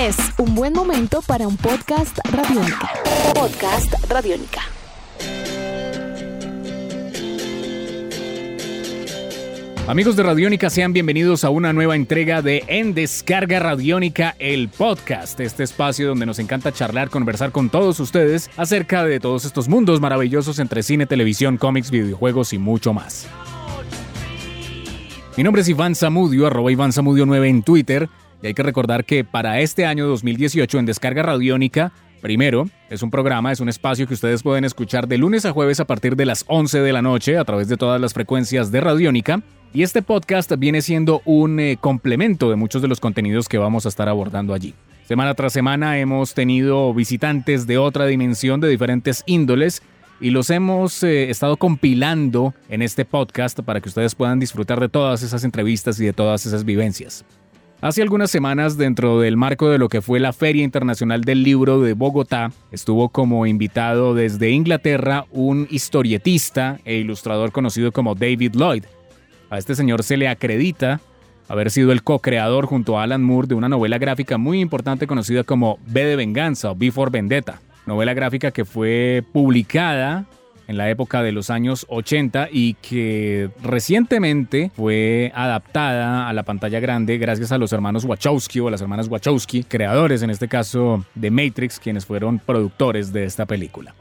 Es un buen momento para un podcast radiónica. Podcast radiónica. Amigos de Radiónica, sean bienvenidos a una nueva entrega de En Descarga Radiónica, el podcast, este espacio donde nos encanta charlar, conversar con todos ustedes acerca de todos estos mundos maravillosos entre cine, televisión, cómics, videojuegos y mucho más. Mi nombre es Iván Zamudio, arroba Iván Zamudio 9 en Twitter, y hay que recordar que para este año 2018 en Descarga Radiónica Primero, es un programa, es un espacio que ustedes pueden escuchar de lunes a jueves a partir de las 11 de la noche a través de todas las frecuencias de Radiónica. Y este podcast viene siendo un eh, complemento de muchos de los contenidos que vamos a estar abordando allí. Semana tras semana hemos tenido visitantes de otra dimensión de diferentes índoles y los hemos eh, estado compilando en este podcast para que ustedes puedan disfrutar de todas esas entrevistas y de todas esas vivencias. Hace algunas semanas, dentro del marco de lo que fue la Feria Internacional del Libro de Bogotá, estuvo como invitado desde Inglaterra un historietista e ilustrador conocido como David Lloyd. A este señor se le acredita haber sido el co-creador junto a Alan Moore de una novela gráfica muy importante conocida como B de Venganza o Before Vendetta, novela gráfica que fue publicada en la época de los años 80 y que recientemente fue adaptada a la pantalla grande gracias a los hermanos Wachowski o las hermanas Wachowski, creadores en este caso de Matrix, quienes fueron productores de esta película.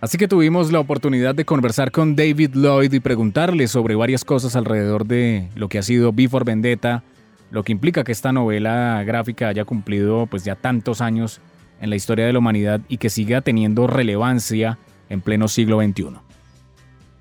Así que tuvimos la oportunidad de conversar con David Lloyd y preguntarle sobre varias cosas alrededor de lo que ha sido Before Vendetta, lo que implica que esta novela gráfica haya cumplido pues ya tantos años en la historia de la humanidad y que siga teniendo relevancia en pleno siglo XXI.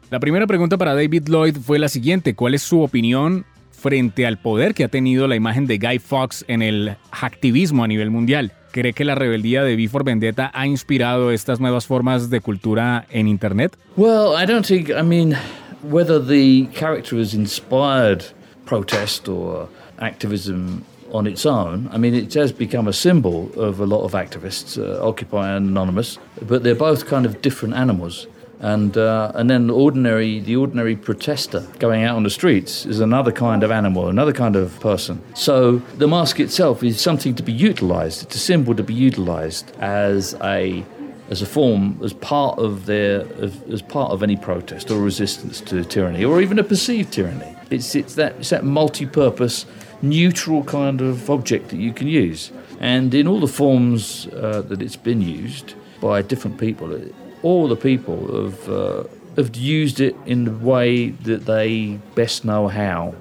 La primera pregunta para David Lloyd fue la siguiente, ¿cuál es su opinión frente al poder que ha tenido la imagen de Guy Fawkes en el activismo a nivel mundial? ¿Cree que la rebeldía de Before Vendetta ha inspirado estas nuevas formas de cultura en Internet? Well, I don't think, I mean, whether the character has inspired protest or activism on its own. I mean, it has become a symbol of a lot of activists, uh, Occupy and Anonymous, but they're both kind of different animals. And, uh, and then the ordinary, the ordinary protester going out on the streets is another kind of animal, another kind of person. So the mask itself is something to be utilized. It's a symbol to be utilized as a as a form, as part of their, as part of any protest or resistance to tyranny, or even a perceived tyranny. It's it's that it's that multi-purpose neutral kind of object that you can use. And in all the forms uh, that it's been used by different people, all the people have, uh, have used it in the way that they best know how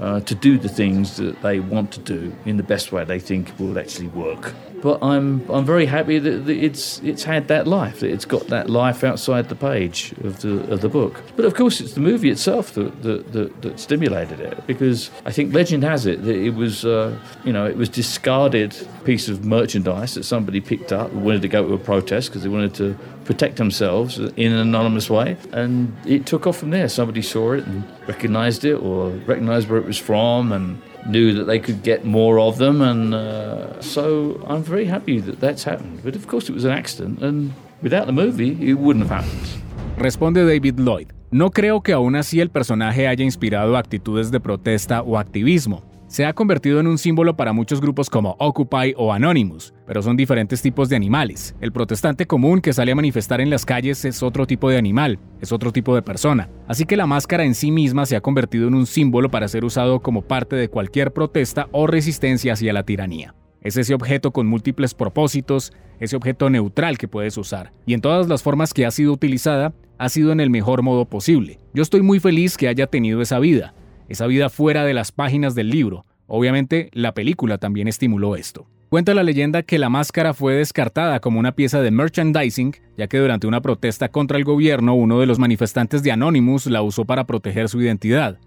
uh, to do the things that they want to do in the best way they think will actually work. But I'm I'm very happy that, it's it's had that life, that it's got that life outside the page of the of the book. But of course, it's the movie itself that that, that, that stimulated it, because I think legend has it that it was uh, you know it was discarded piece of merchandise that somebody picked up wanted to go to a protest because they wanted to protect themselves in an anonymous way, and it took off from there. Somebody saw it and recognised it, or recognised where it was from, and knew that they could get more of them, and uh, so I'm very happy that that's happened. But of course, it was an accident, and without the movie, it wouldn't have happened. Responde David Lloyd. No creo que aún así el personaje haya inspirado actitudes de protesta o activismo. Se ha convertido en un símbolo para muchos grupos como Occupy o Anonymous, pero son diferentes tipos de animales. El protestante común que sale a manifestar en las calles es otro tipo de animal, es otro tipo de persona. Así que la máscara en sí misma se ha convertido en un símbolo para ser usado como parte de cualquier protesta o resistencia hacia la tiranía. Es ese objeto con múltiples propósitos, ese objeto neutral que puedes usar. Y en todas las formas que ha sido utilizada, ha sido en el mejor modo posible. Yo estoy muy feliz que haya tenido esa vida esa vida fuera de las páginas del libro. Obviamente, la película también estimuló esto. Cuenta la leyenda que la máscara fue descartada como una pieza de merchandising, ya que durante una protesta contra el gobierno uno de los manifestantes de Anonymous la usó para proteger su identidad.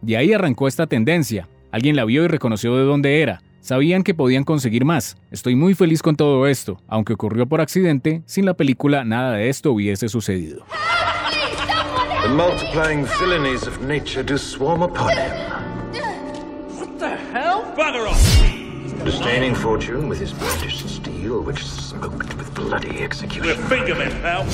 De ahí arrancó esta tendencia. Alguien la vio y reconoció de dónde era. Sabían que podían conseguir más. Estoy muy feliz con todo esto, aunque ocurrió por accidente, sin la película nada de esto hubiese sucedido. The multiplying villainies of nature do swarm upon him. What the hell? Bugger off! Disdaining fortune with his brandished steel, which smoked with bloody execution. Fingerman, pal.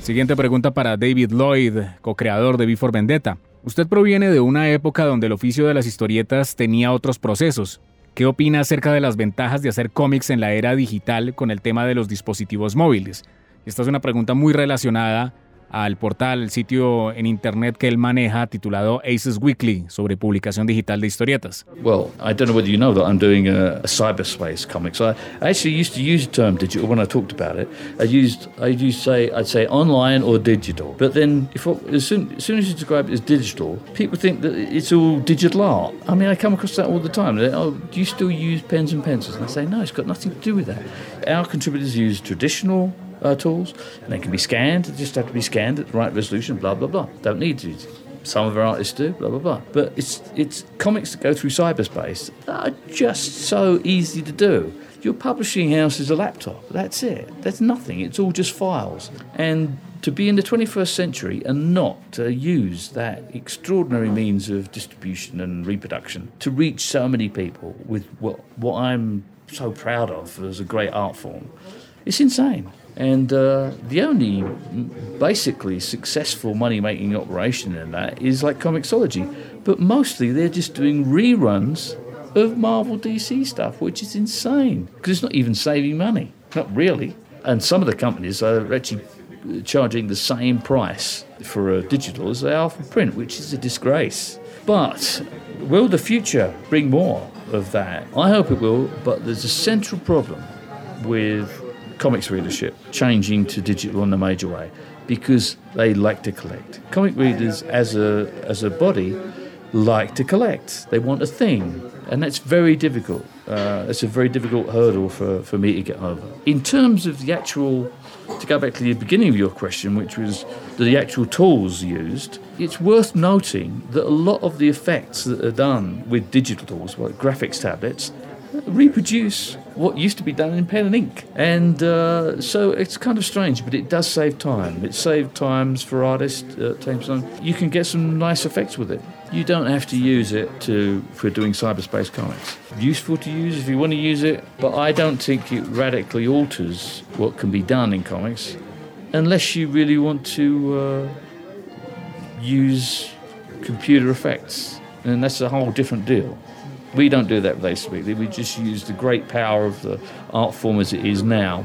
Siguiente pregunta para David Lloyd, co-creador de Before Vendetta. Usted proviene de una época donde el oficio de las historietas tenía otros procesos. ¿Qué opina acerca de las ventajas de hacer cómics en la era digital con el tema de los dispositivos móviles? Esta es una pregunta muy relacionada al portal, el sitio en internet que él maneja titulado Aces Weekly sobre publicación digital de historietas. Well, I don't know whether you know that I'm doing a, a cyberspace comics. I, actually used to use the term digital when I talked about it. I used I used say I'd say online or digital. But then if as soon, as soon as you describe it as digital, people think that it's all digital art. I mean, I come across that all the time. They, oh, do you still use pens and pencils? And I say no, it's got nothing to do with that. Our contributors use traditional uh, tools, and they can be scanned. They just have to be scanned at the right resolution. Blah blah blah. Don't need to. Some of our artists do. Blah blah blah. But it's it's comics that go through cyberspace that are just so easy to do. Your publishing house is a laptop. That's it. That's nothing. It's all just files. And to be in the 21st century and not to use that extraordinary means of distribution and reproduction to reach so many people with what, what I'm so proud of as a great art form, it's insane. And uh, the only basically successful money making operation in that is like Comixology. But mostly they're just doing reruns of Marvel DC stuff, which is insane because it's not even saving money. Not really. And some of the companies are actually charging the same price for a digital as they are for print, which is a disgrace. But will the future bring more of that? I hope it will, but there's a central problem with comics readership changing to digital in a major way because they like to collect. Comic readers, as a as a body, like to collect. They want a thing, and that's very difficult. Uh, it's a very difficult hurdle for, for me to get over. In terms of the actual, to go back to the beginning of your question, which was the actual tools used, it's worth noting that a lot of the effects that are done with digital tools, like graphics tablets, reproduce what used to be done in pen and ink. And uh, so it's kind of strange, but it does save time. It saved times for artists. Uh, you can get some nice effects with it. You don't have to use it to for doing cyberspace comics. Useful to use if you want to use it, but I don't think it radically alters what can be done in comics, unless you really want to uh, use computer effects, and that's a whole different deal. We don't do that Weekly. We just use the great power of the art form as it is now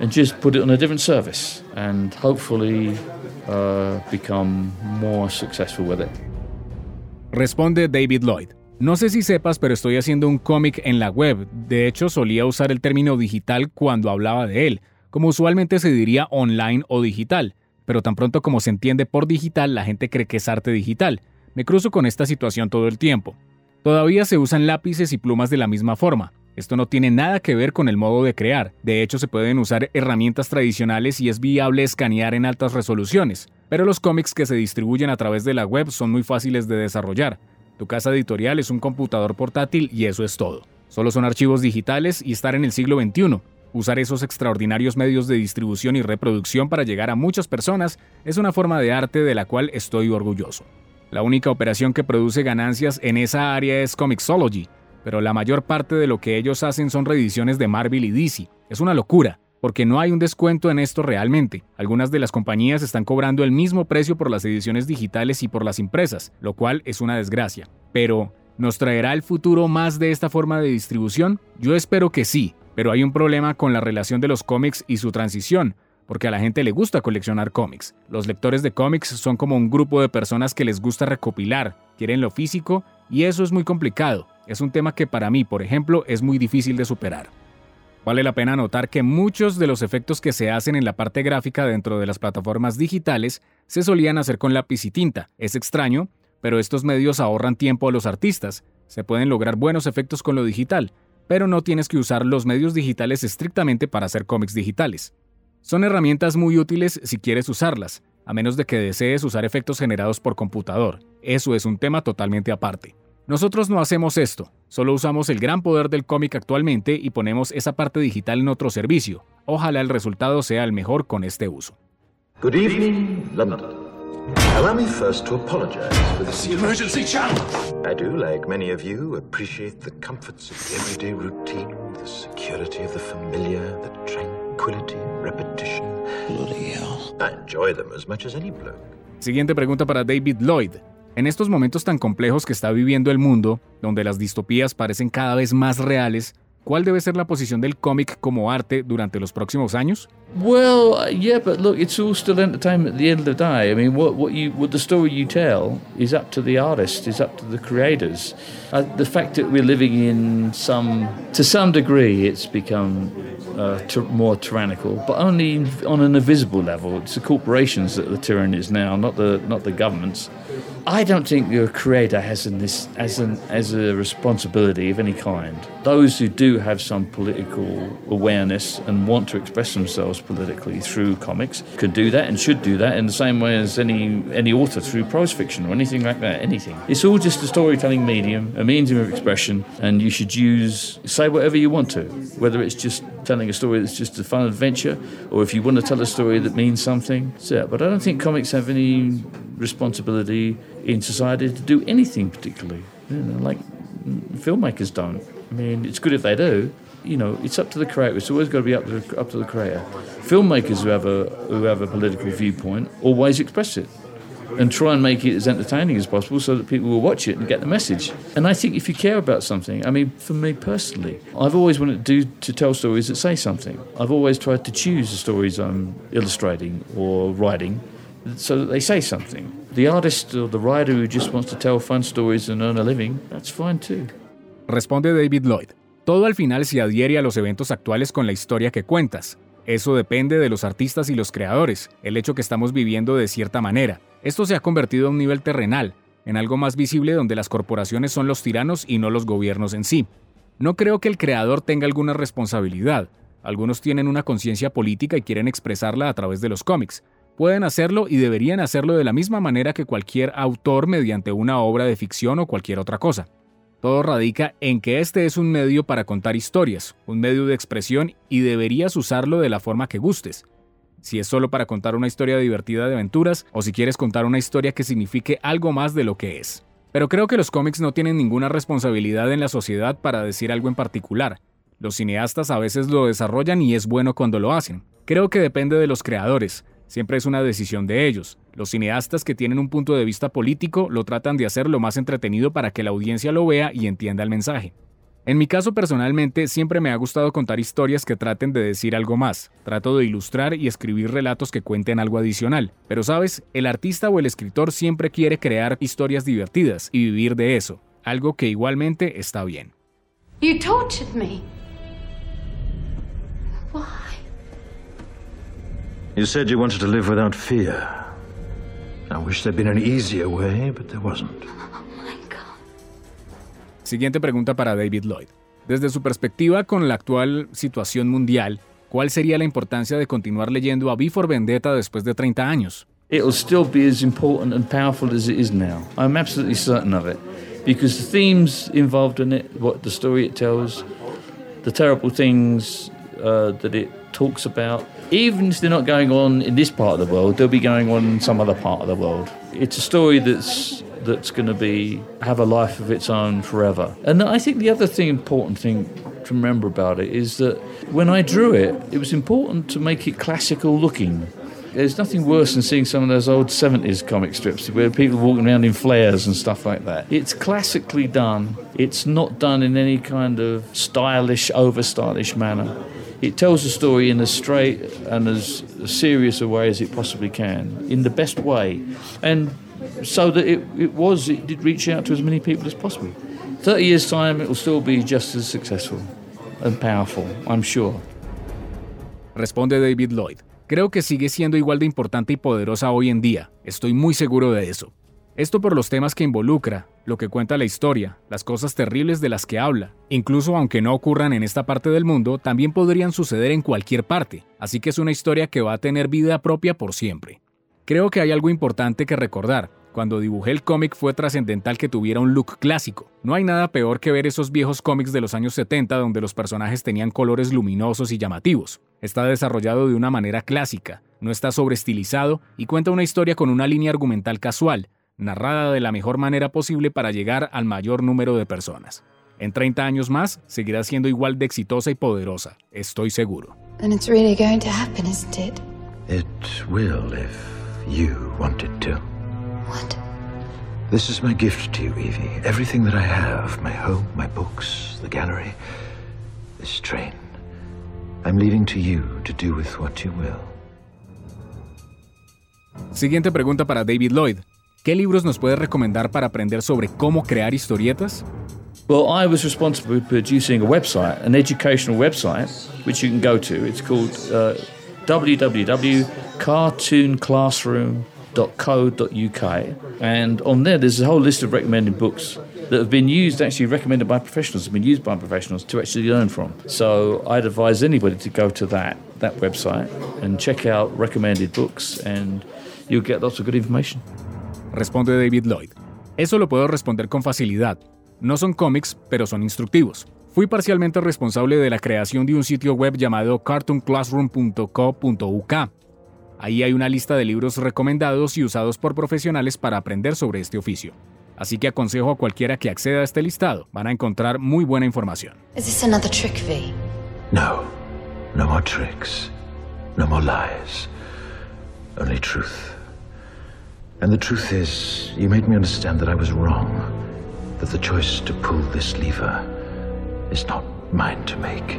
and just put it on a different service and hopefully uh, become more successful with it. Responde David Lloyd. No sé si sepas, pero estoy haciendo un cómic en la web. De hecho, solía usar el término digital cuando hablaba de él, como usualmente se diría online o digital, pero tan pronto como se entiende por digital, la gente cree que es arte digital. Me cruzo con esta situación todo el tiempo. Todavía se usan lápices y plumas de la misma forma. Esto no tiene nada que ver con el modo de crear. De hecho, se pueden usar herramientas tradicionales y es viable escanear en altas resoluciones. Pero los cómics que se distribuyen a través de la web son muy fáciles de desarrollar. Tu casa editorial es un computador portátil y eso es todo. Solo son archivos digitales y estar en el siglo XXI. Usar esos extraordinarios medios de distribución y reproducción para llegar a muchas personas es una forma de arte de la cual estoy orgulloso. La única operación que produce ganancias en esa área es Comixology, pero la mayor parte de lo que ellos hacen son reediciones de Marvel y DC. Es una locura, porque no hay un descuento en esto realmente. Algunas de las compañías están cobrando el mismo precio por las ediciones digitales y por las impresas, lo cual es una desgracia. Pero, ¿nos traerá el futuro más de esta forma de distribución? Yo espero que sí, pero hay un problema con la relación de los cómics y su transición, porque a la gente le gusta coleccionar cómics. Los lectores de cómics son como un grupo de personas que les gusta recopilar, quieren lo físico, y eso es muy complicado. Es un tema que para mí, por ejemplo, es muy difícil de superar. Vale la pena notar que muchos de los efectos que se hacen en la parte gráfica dentro de las plataformas digitales se solían hacer con lápiz y tinta. Es extraño, pero estos medios ahorran tiempo a los artistas. Se pueden lograr buenos efectos con lo digital, pero no tienes que usar los medios digitales estrictamente para hacer cómics digitales. Son herramientas muy útiles si quieres usarlas, a menos de que desees usar efectos generados por computador. Eso es un tema totalmente aparte. Nosotros no hacemos esto, solo usamos el gran poder del cómic actualmente y ponemos esa parte digital en otro servicio. Ojalá el resultado sea el mejor con este uso. Good evening, London. Allow me first to apologize for this. emergency channel! I do, like many of you, appreciate the comforts of everyday routine, the security of the familiar, the tranquility, repetition. Bloody hell. I enjoy them as much as any bloke. Siguiente pregunta para David Lloyd. En estos momentos tan complejos que está viviendo el mundo, donde las distopías parecen cada vez más reales, ¿Cuál debe ser la posición del cómic como arte durante los próximos años? Well, uh, yeah, but look, it's all still entertainment at the end of the day. I mean, what, what you, what the story you tell is up to the artist, is up to the creators. Uh, the fact that we're living in some, to some degree, it's become uh, more tyrannical, but only on an invisible level. It's the corporations that the tyranny is now, not the not the governments. I don't think your creator has an, this as an as a responsibility of any kind. Those who do have some political awareness and want to express themselves politically through comics can do that and should do that in the same way as any any author through prose fiction or anything like that. Anything. It's all just a storytelling medium, a medium of expression, and you should use say whatever you want to, whether it's just telling a story that's just a fun adventure, or if you want to tell a story that means something. So, but I don't think comics have any responsibility in society to do anything particularly. You know, like mm, filmmakers don't. I mean, it's good if they do. You know, it's up to the creator. It's always got to be up to the, up to the creator. Filmmakers who have a who have a political viewpoint always express it and try and make it as entertaining as possible so that people will watch it and get the message. And I think if you care about something, I mean, for me personally, I've always wanted to do to tell stories that say something. I've always tried to choose the stories I'm illustrating or writing so that they say something. The artist or the writer who just wants to tell fun stories and earn a living, that's fine too. Responde David Lloyd. Todo al final se adhiere a los eventos actuales con la historia que cuentas. Eso depende de los artistas y los creadores, el hecho que estamos viviendo de cierta manera. Esto se ha convertido a un nivel terrenal, en algo más visible donde las corporaciones son los tiranos y no los gobiernos en sí. No creo que el creador tenga alguna responsabilidad. Algunos tienen una conciencia política y quieren expresarla a través de los cómics, Pueden hacerlo y deberían hacerlo de la misma manera que cualquier autor mediante una obra de ficción o cualquier otra cosa. Todo radica en que este es un medio para contar historias, un medio de expresión y deberías usarlo de la forma que gustes. Si es solo para contar una historia divertida de aventuras o si quieres contar una historia que signifique algo más de lo que es. Pero creo que los cómics no tienen ninguna responsabilidad en la sociedad para decir algo en particular. Los cineastas a veces lo desarrollan y es bueno cuando lo hacen. Creo que depende de los creadores, Siempre es una decisión de ellos. Los cineastas que tienen un punto de vista político lo tratan de hacer lo más entretenido para que la audiencia lo vea y entienda el mensaje. En mi caso personalmente siempre me ha gustado contar historias que traten de decir algo más. Trato de ilustrar y escribir relatos que cuenten algo adicional. Pero sabes, el artista o el escritor siempre quiere crear historias divertidas y vivir de eso, algo que igualmente está bien. Me. You said you wanted to live without fear. I wish there'd been an easier way, but there wasn't. Oh my God. Siguiente pregunta para David Lloyd. Desde su perspectiva con la actual situación mundial, ¿cuál sería la importancia de continuar leyendo a V for Vendetta después de 30 años? It'll still be as important and powerful as it is now. I'm absolutely certain of it. Because the themes involved in it, what the story it tells, the terrible things uh, that it talks about. Even if they're not going on in this part of the world, they'll be going on in some other part of the world. It's a story that's that's going to be have a life of its own forever. And I think the other thing, important thing to remember about it is that when I drew it, it was important to make it classical looking. There's nothing worse than seeing some of those old 70s comic strips where people walking around in flares and stuff like that. It's classically done. It's not done in any kind of stylish, over stylish manner. It tells the story in as straight and as serious a way as it possibly can, in the best way, and so that it, it was, it did reach out to as many people as possible. 30 years' time, it will still be just as successful and powerful, I'm sure. Responde David Lloyd. Creo que sigue siendo igual de importante y poderosa hoy en día. Estoy muy seguro de eso. Esto por los temas que involucra, lo que cuenta la historia, las cosas terribles de las que habla. Incluso aunque no ocurran en esta parte del mundo, también podrían suceder en cualquier parte, así que es una historia que va a tener vida propia por siempre. Creo que hay algo importante que recordar. Cuando dibujé el cómic fue trascendental que tuviera un look clásico. No hay nada peor que ver esos viejos cómics de los años 70 donde los personajes tenían colores luminosos y llamativos. Está desarrollado de una manera clásica, no está sobreestilizado y cuenta una historia con una línea argumental casual, narrada de la mejor manera posible para llegar al mayor número de personas. En 30 años más, seguirá siendo igual de exitosa y poderosa, estoy seguro. And it's really going to happen, isn't it? It will if you want it to. What? This is my gift to you, Evie. Everything that I have my home, my books, the gallery, this train. I'm leaving to you to do with what you will. Siguiente pregunta para David Lloyd. ¿Qué libros nos puedes recomendar para aprender sobre cómo crear historietas? Well, I was responsible for producing a website, an educational website, which you can go to. It's called uh, www.cartoonclassroom.co.uk. And on there, there's a whole list of recommended books that have been used, actually recommended by professionals, have been used by professionals to actually learn from. So I'd advise anybody to go to that, that website and check out recommended books, and you'll get lots of good information. Responde David Lloyd. Eso lo puedo responder con facilidad. No son cómics, pero son instructivos. Fui parcialmente responsable de la creación de un sitio web llamado cartoonclassroom.co.uk. Ahí hay una lista de libros recomendados y usados por profesionales para aprender sobre este oficio. Así que aconsejo a cualquiera que acceda a este listado. Van a encontrar muy buena información. Is this another trick, V? No. No more tricks. No more lies. Only truth. And the truth is, you made me understand that I was wrong. That the choice to pull this lever is not mine to make.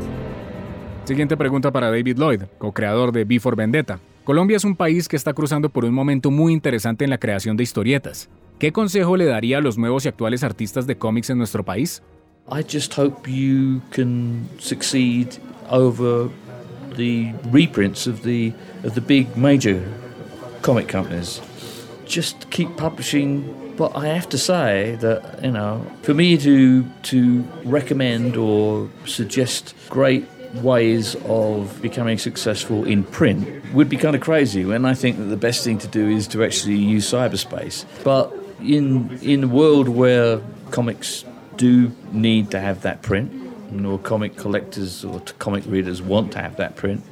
Siguiente pregunta para David Lloyd, co-creador de Before Vendetta. Colombia es un país que está cruzando por un momento muy interesante en la creación de historietas. ¿Qué consejo le daría a los nuevos y actuales artistas de cómics en nuestro país? I just hope you can succeed over the reprints of the of the big major comic companies. Just keep publishing. But I have to say that you know, for me to to recommend or suggest great ways of becoming successful in print would be kind of crazy. And I think that the best thing to do is to actually use cyberspace. But in in a world where comics do need to have that print, or comic collectors or comic readers want to have that print.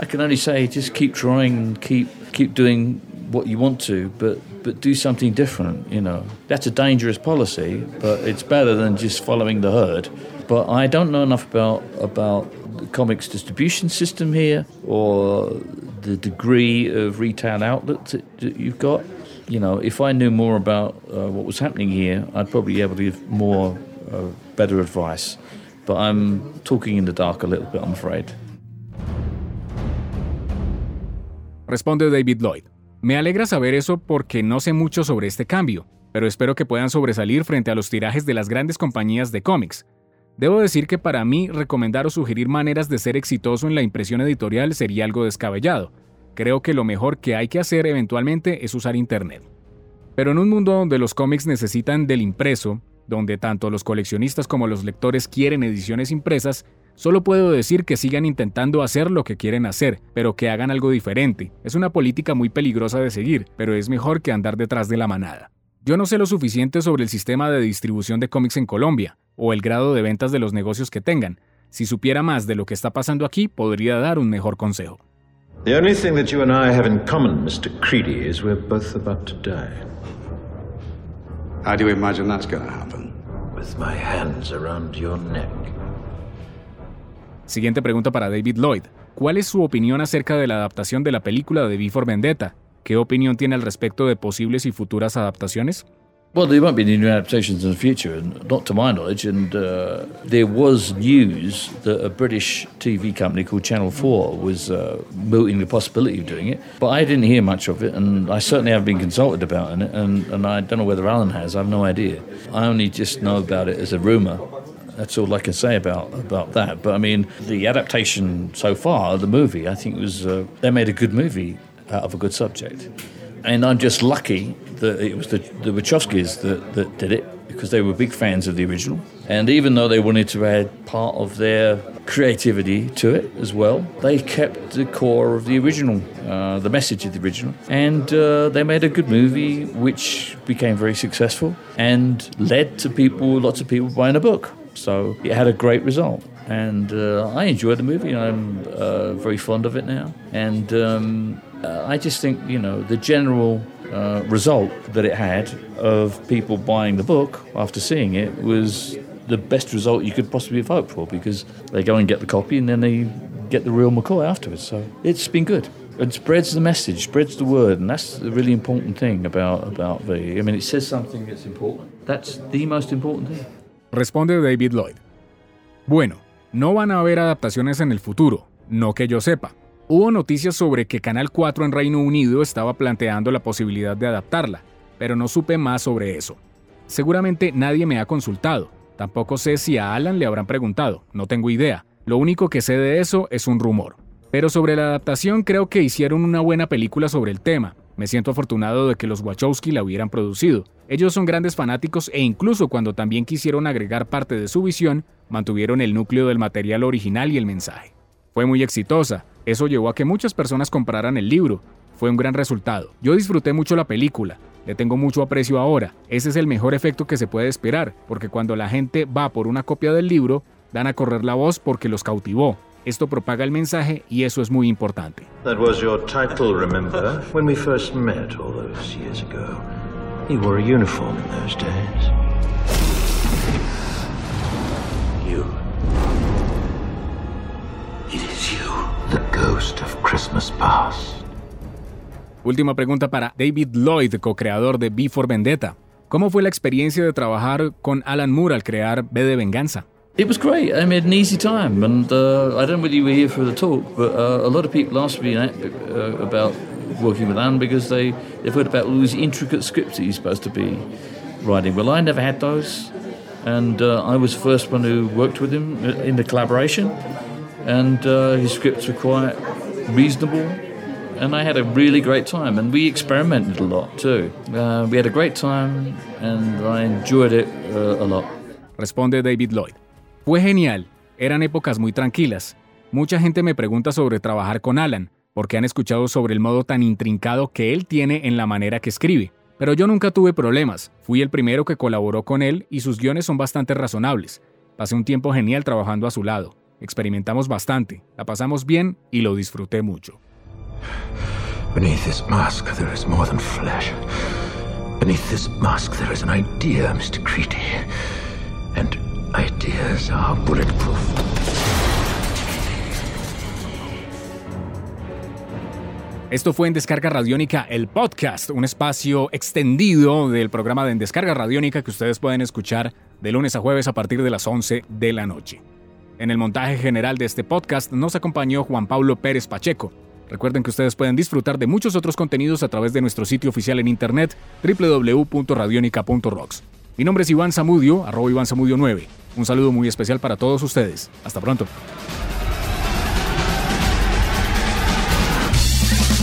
I can only say just keep trying and keep keep doing what you want to, but but do something different. You know, that's a dangerous policy, but it's better than just following the herd. But I don't know enough about about the comics distribution system here or the degree of retail outlets that, that you've got. You know, if I knew more about uh, what was happening here, I'd probably be able to give more uh, better advice. But I'm talking in the dark a little bit, I'm afraid. Responde David Lloyd. Me alegra saber eso porque no sé mucho sobre este cambio, pero espero que puedan sobresalir frente a los tirajes de las grandes compañías de cómics. Debo decir que para mí recomendar o sugerir maneras de ser exitoso en la impresión editorial sería algo descabellado. Creo que lo mejor que hay que hacer eventualmente es usar Internet. Pero en un mundo donde los cómics necesitan del impreso, donde tanto los coleccionistas como los lectores quieren ediciones impresas, solo puedo decir que sigan intentando hacer lo que quieren hacer, pero que hagan algo diferente. Es una política muy peligrosa de seguir, pero es mejor que andar detrás de la manada. Yo no sé lo suficiente sobre el sistema de distribución de cómics en Colombia, o el grado de ventas de los negocios que tengan. Si supiera más de lo que está pasando aquí, podría dar un mejor consejo. The only thing that you and I have in common, Mr. Creedy, is we're both about to die. How do you imagine that's going to happen? With my hands around your neck. Siguiente pregunta para David Lloyd. ¿Cuál es su opinión acerca de la adaptación de la película de Before Vendetta? ¿Qué opinión tiene al respecto de posibles y futuras adaptaciones? Well, there won't be any new adaptations in the future, not to my knowledge. And uh, there was news that a British TV company called Channel 4 was uh, mooting the possibility of doing it. But I didn't hear much of it, and I certainly haven't been consulted about it, and, and I don't know whether Alan has. I have no idea. I only just know about it as a rumour. That's all I can say about about that. But I mean, the adaptation so far, the movie, I think was uh, they made a good movie out of a good subject. And I'm just lucky that it was the, the Wachowskis that, that did it because they were big fans of the original. And even though they wanted to add part of their creativity to it as well, they kept the core of the original, uh, the message of the original. And uh, they made a good movie which became very successful and led to people, lots of people buying a book. So it had a great result. And uh, I enjoyed the movie. I'm uh, very fond of it now. And um, uh, I just think, you know, the general uh, result that it had of people buying the book after seeing it was the best result you could possibly have hoped for because they go and get the copy and then they get the real McCoy afterwards. So it's been good. and spreads the message, spreads the word, and that's the really important thing about about V. I mean, it says something that's important. That's the most important thing. Responde David Lloyd. Bueno, no van a haber adaptaciones en el futuro, no que yo sepa. Hubo noticias sobre que Canal 4 en Reino Unido estaba planteando la posibilidad de adaptarla, pero no supe más sobre eso. Seguramente nadie me ha consultado. Tampoco sé si a Alan le habrán preguntado, no tengo idea. Lo único que sé de eso es un rumor. Pero sobre la adaptación creo que hicieron una buena película sobre el tema. Me siento afortunado de que los Wachowski la hubieran producido. Ellos son grandes fanáticos e incluso cuando también quisieron agregar parte de su visión, mantuvieron el núcleo del material original y el mensaje. Fue muy exitosa, eso llevó a que muchas personas compraran el libro. Fue un gran resultado. Yo disfruté mucho la película, le tengo mucho aprecio ahora. Ese es el mejor efecto que se puede esperar, porque cuando la gente va por una copia del libro, dan a correr la voz porque los cautivó. Esto propaga el mensaje y eso es muy importante. That was your title, remember? When we first met all those years ago. He wore a uniform in those days. You. It is you, the ghost of Christmas past. Última pregunta para David Lloyd, co-creador de B for Vendetta. ¿Cómo fue la experiencia de trabajar con Alan Moore al crear B de Venganza? It was great. I made an easy time, and uh, I don't know whether you were here for the talk, but uh, a lot of people asked me uh, about working with Anne because they, they've heard about all these intricate scripts that he's supposed to be writing. Well, I never had those, and uh, I was the first one who worked with him in the collaboration, and uh, his scripts were quite reasonable. And I had a really great time, and we experimented a lot too. Uh, we had a great time, and I enjoyed it a lot. Responde David Lloyd. Fue genial, eran épocas muy tranquilas. Mucha gente me pregunta sobre trabajar con Alan, porque han escuchado sobre el modo tan intrincado que él tiene en la manera que escribe. Pero yo nunca tuve problemas, fui el primero que colaboró con él y sus guiones son bastante razonables. Pasé un tiempo genial trabajando a su lado, experimentamos bastante, la pasamos bien y lo disfruté mucho. Beneath this mask there is more than flesh. Beneath this mask there is an idea, Mr. Creedy. And Ideas are bulletproof. Esto fue en Descarga Radiónica, el podcast, un espacio extendido del programa de En Descarga Radiónica que ustedes pueden escuchar de lunes a jueves a partir de las 11 de la noche. En el montaje general de este podcast nos acompañó Juan Pablo Pérez Pacheco. Recuerden que ustedes pueden disfrutar de muchos otros contenidos a través de nuestro sitio oficial en internet www.radionica.rocks. Mi nombre es Iván Zamudio, arroba Iván Zamudio 9. Un saludo muy especial para todos ustedes. Hasta pronto.